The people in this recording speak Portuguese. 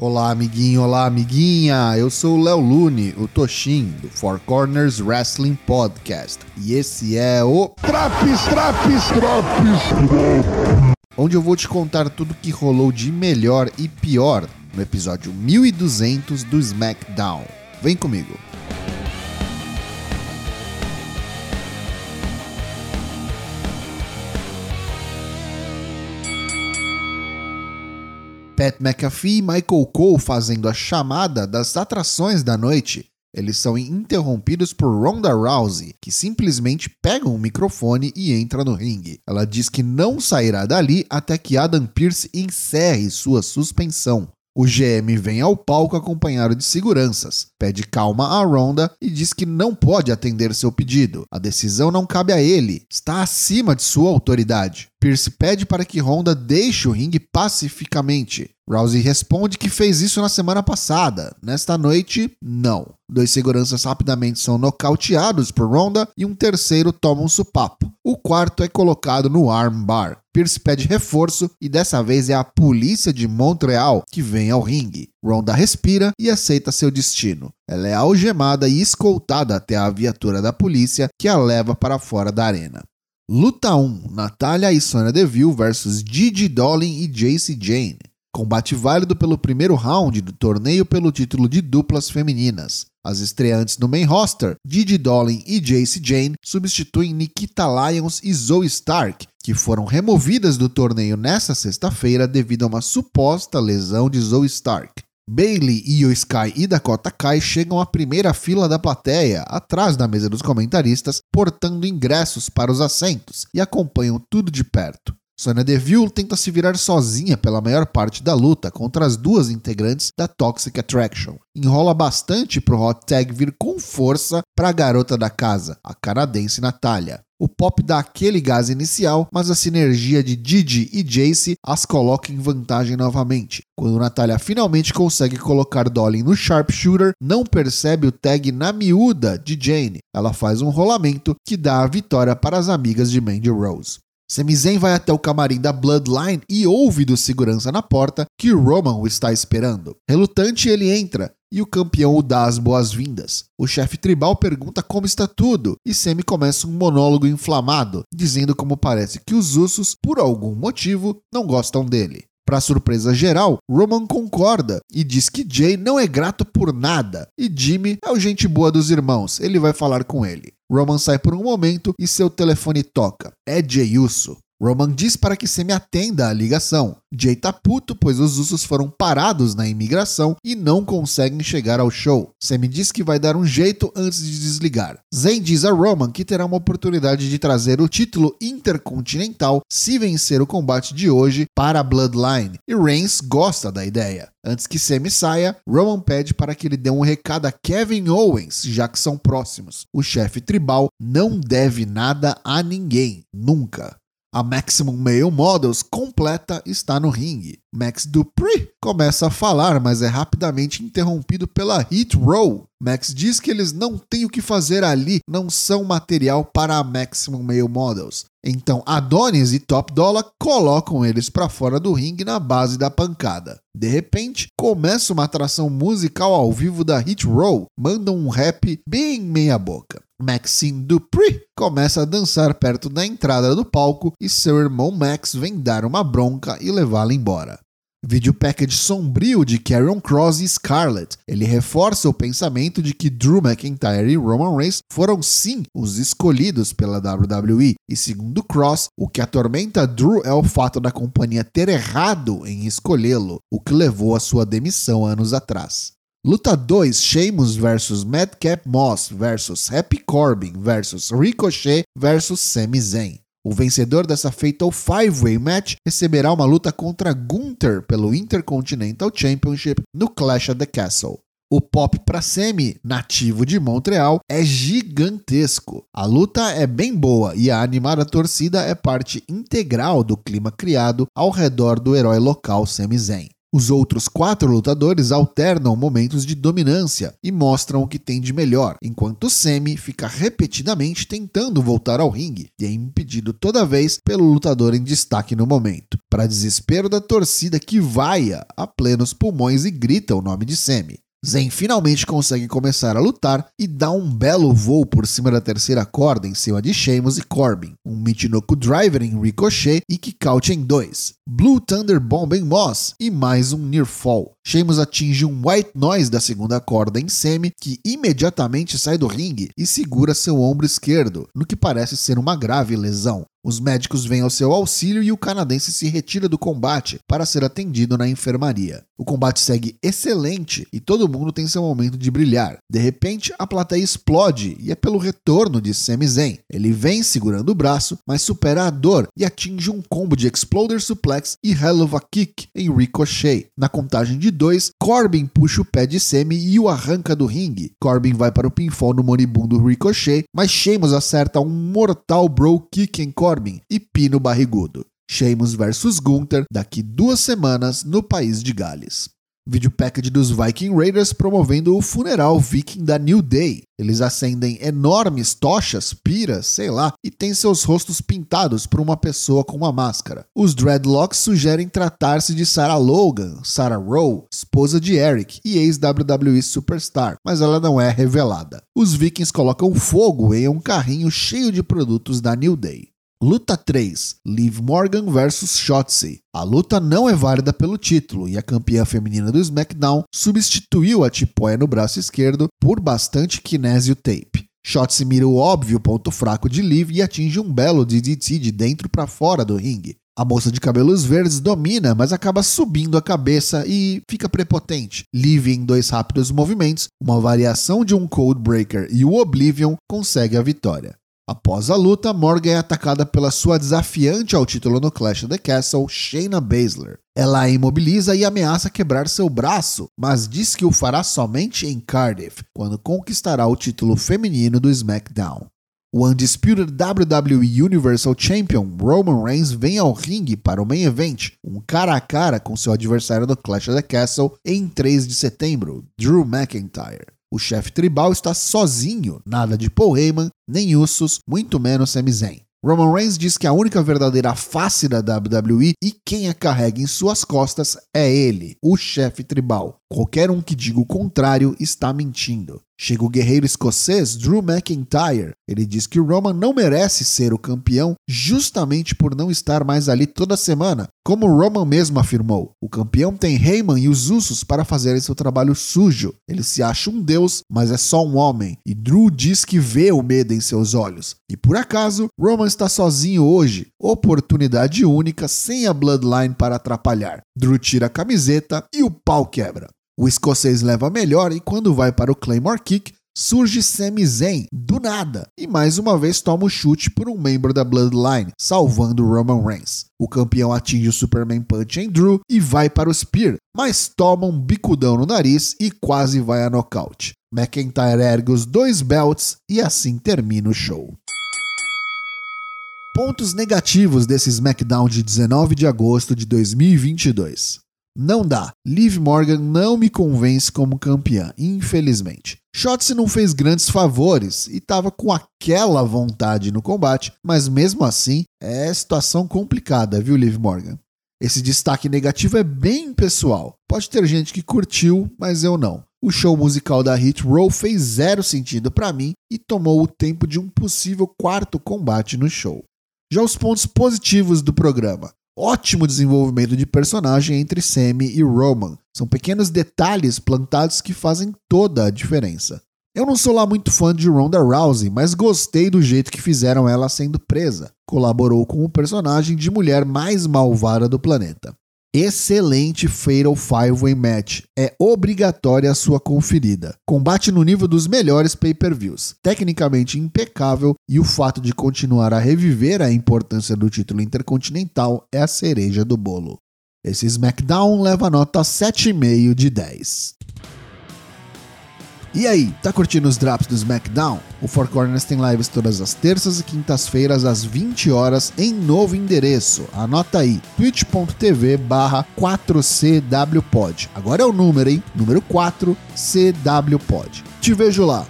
Olá, amiguinho, olá, amiguinha. Eu sou o Léo Lune, o Toshin, do Four Corners Wrestling Podcast. E esse é o Traps, traps, traps. onde eu vou te contar tudo que rolou de melhor e pior no episódio 1200 do SmackDown. Vem comigo. Pat McAfee e Michael Cole fazendo a chamada das atrações da noite. Eles são interrompidos por Ronda Rousey, que simplesmente pega um microfone e entra no ringue. Ela diz que não sairá dali até que Adam Pearce encerre sua suspensão. O GM vem ao palco acompanhado de seguranças, pede calma a Ronda e diz que não pode atender seu pedido. A decisão não cabe a ele, está acima de sua autoridade. Pierce pede para que Ronda deixe o ringue pacificamente. Rousey responde que fez isso na semana passada. Nesta noite, não. Dois seguranças rapidamente são nocauteados por Ronda e um terceiro toma um supapo. O quarto é colocado no armbar. Pierce pede reforço e dessa vez é a polícia de Montreal que vem ao ringue. Ronda respira e aceita seu destino. Ela é algemada e escoltada até a viatura da polícia que a leva para fora da arena. Luta 1: Natália e Sonya Deville versus Gigi Dolin e Jace Jane. Combate válido pelo primeiro round do torneio pelo título de duplas femininas. As estreantes no main roster, Gigi Dolin e Jace Jane, substituem Nikita Lyons e Zoe Stark, que foram removidas do torneio nesta sexta-feira devido a uma suposta lesão de Zoe Stark. Bailey, Io Sky e Dakota Kai chegam à primeira fila da plateia, atrás da mesa dos comentaristas, portando ingressos para os assentos e acompanham tudo de perto. Sonya Deville tenta se virar sozinha pela maior parte da luta contra as duas integrantes da Toxic Attraction. Enrola bastante para o hot tag vir com força para a garota da casa, a canadense Natália. O pop dá aquele gás inicial, mas a sinergia de Didi e Jace as coloca em vantagem novamente. Quando Natália finalmente consegue colocar Dolly no sharpshooter, não percebe o tag na miúda de Jane. Ela faz um rolamento que dá a vitória para as amigas de Mandy Rose. Sami Zayn vai até o camarim da Bloodline e ouve do segurança na porta que Roman o está esperando. Relutante, ele entra e o campeão o dá as boas-vindas. O chefe tribal pergunta como está tudo e Sami começa um monólogo inflamado, dizendo como parece que os Usos, por algum motivo, não gostam dele. Para surpresa geral, Roman concorda e diz que Jay não é grato por nada e Jimmy é o gente boa dos irmãos, ele vai falar com ele. Roman sai por um momento e seu telefone toca. É Jay Uso. Roman diz para que Semi atenda a ligação. Jay tá puto, pois os Usos foram parados na imigração e não conseguem chegar ao show. Semi diz que vai dar um jeito antes de desligar. Zayn diz a Roman que terá uma oportunidade de trazer o título intercontinental se vencer o combate de hoje para a Bloodline, e Reigns gosta da ideia. Antes que Semi saia, Roman pede para que ele dê um recado a Kevin Owens, já que são próximos. O chefe tribal não deve nada a ninguém, nunca. A Maximum Male Models completa está no ringue. Max Dupree começa a falar, mas é rapidamente interrompido pela Hit Row. Max diz que eles não têm o que fazer ali, não são material para a Maximum Male Models. Então Adonis e Top Dollar colocam eles para fora do ringue na base da pancada. De repente, começa uma atração musical ao vivo da Hit Row, mandam um rap bem meia boca. Maxine Dupree começa a dançar perto da entrada do palco e seu irmão Max vem dar uma bronca e levá-la embora. Vídeo package sombrio de Karrion Cross e Scarlett. Ele reforça o pensamento de que Drew McIntyre e Roman Reigns foram sim os escolhidos pela WWE. E segundo Cross, o que atormenta Drew é o fato da companhia ter errado em escolhê-lo, o que levou à sua demissão anos atrás. Luta 2: Sheamus versus Madcap Moss versus Happy Corbin versus Ricochet versus Sami Zayn. O vencedor dessa Fatal Five Way Match receberá uma luta contra Gunther pelo Intercontinental Championship no Clash at the Castle. O pop para Semi, nativo de Montreal, é gigantesco. A luta é bem boa e a animada torcida é parte integral do clima criado ao redor do herói local Sami Zayn. Os outros quatro lutadores alternam momentos de dominância e mostram o que tem de melhor, enquanto Semi fica repetidamente tentando voltar ao ringue e é impedido toda vez pelo lutador em destaque no momento, para desespero da torcida que vaia a plenos pulmões e grita o nome de Semi. Zen finalmente consegue começar a lutar e dá um belo voo por cima da terceira corda em cima de Sheamus e Corbin, um Michinoku Driver em Ricochet e Kickout em dois, Blue Thunder Bomb em Moss e mais um Near Fall. Sheamus atinge um White Noise da segunda corda em Semi, que imediatamente sai do ringue e segura seu ombro esquerdo, no que parece ser uma grave lesão. Os médicos vêm ao seu auxílio e o canadense se retira do combate para ser atendido na enfermaria. O combate segue excelente e todo mundo tem seu momento de brilhar. De repente, a plateia explode e é pelo retorno de Sami Zayn. Ele vem segurando o braço, mas supera a dor e atinge um combo de Exploder Suplex e Hell of a Kick em Ricochet. Na contagem de dois, Corbin puxa o pé de Sami e o arranca do ringue. Corbin vai para o pinfall no moribundo Ricochet, mas Sheamus acerta um mortal Bro Kick em Corbin e Pino Barrigudo. Sheamus vs Gunther daqui duas semanas no país de Gales. Vídeo package dos Viking Raiders promovendo o funeral viking da New Day. Eles acendem enormes tochas, piras, sei lá, e têm seus rostos pintados por uma pessoa com uma máscara. Os Dreadlocks sugerem tratar-se de Sarah Logan, Sarah Rowe, esposa de Eric e ex-WWE Superstar, mas ela não é revelada. Os Vikings colocam fogo em um carrinho cheio de produtos da New Day. Luta 3: Liv Morgan vs Shotzi. A luta não é válida pelo título e a campeã feminina do SmackDown substituiu a tipóia no braço esquerdo por bastante kinésio tape. Shotzi mira o óbvio ponto fraco de Liv e atinge um belo DDT de dentro para fora do ringue. A moça de cabelos verdes domina, mas acaba subindo a cabeça e fica prepotente. Liv, em dois rápidos movimentos, uma variação de um Code Breaker e o Oblivion, consegue a vitória. Após a luta, Morgan é atacada pela sua desafiante ao título no Clash of the Castle, Shayna Baszler. Ela a imobiliza e ameaça quebrar seu braço, mas diz que o fará somente em Cardiff, quando conquistará o título feminino do SmackDown. O Undisputed WWE Universal Champion Roman Reigns vem ao ringue para o main event, um cara a cara com seu adversário do Clash of the Castle em 3 de setembro, Drew McIntyre. O chefe tribal está sozinho, nada de Paul Heyman, nem Usos, muito menos Sami Zayn. Roman Reigns diz que a única verdadeira face da WWE e quem a carrega em suas costas é ele, o chefe tribal. Qualquer um que diga o contrário está mentindo. Chega o guerreiro escocês Drew McIntyre. Ele diz que Roman não merece ser o campeão justamente por não estar mais ali toda semana. Como Roman mesmo afirmou, o campeão tem Heyman e os Usos para fazerem seu trabalho sujo. Ele se acha um deus, mas é só um homem. E Drew diz que vê o medo em seus olhos. E por acaso, Roman está sozinho hoje. Oportunidade única, sem a Bloodline para atrapalhar. Drew tira a camiseta e o pau quebra. O escocês leva melhor e quando vai para o Claymore Kick, surge Sami Zayn do nada e mais uma vez toma o chute por um membro da Bloodline, salvando Roman Reigns. O campeão atinge o Superman Punch em Drew e vai para o Spear, mas toma um bicudão no nariz e quase vai a nocaute. McIntyre ergue os dois belts e assim termina o show. Pontos negativos desse SmackDown de 19 de agosto de 2022. Não dá. Liv Morgan não me convence como campeã, infelizmente. Shotzi não fez grandes favores e estava com aquela vontade no combate, mas mesmo assim é situação complicada, viu, Liv Morgan? Esse destaque negativo é bem pessoal. Pode ter gente que curtiu, mas eu não. O show musical da Hit Row fez zero sentido para mim e tomou o tempo de um possível quarto combate no show. Já os pontos positivos do programa ótimo desenvolvimento de personagem entre Sammy e Roman. São pequenos detalhes plantados que fazem toda a diferença. Eu não sou lá muito fã de Ronda Rousey, mas gostei do jeito que fizeram ela sendo presa. Colaborou com o personagem de mulher mais malvada do planeta. Excelente Fatal Five Way Match. É obrigatória a sua conferida. Combate no nível dos melhores pay-per-views. Tecnicamente impecável e o fato de continuar a reviver a importância do título intercontinental é a cereja do bolo. Esse SmackDown leva nota 7,5 de 10. E aí, tá curtindo os drops do SmackDown? O Four Corners tem lives todas as terças e quintas-feiras às 20 horas em novo endereço. Anota aí, twitch.tv barra 4CWPod. Agora é o número, hein? Número 4CWPod. Te vejo lá.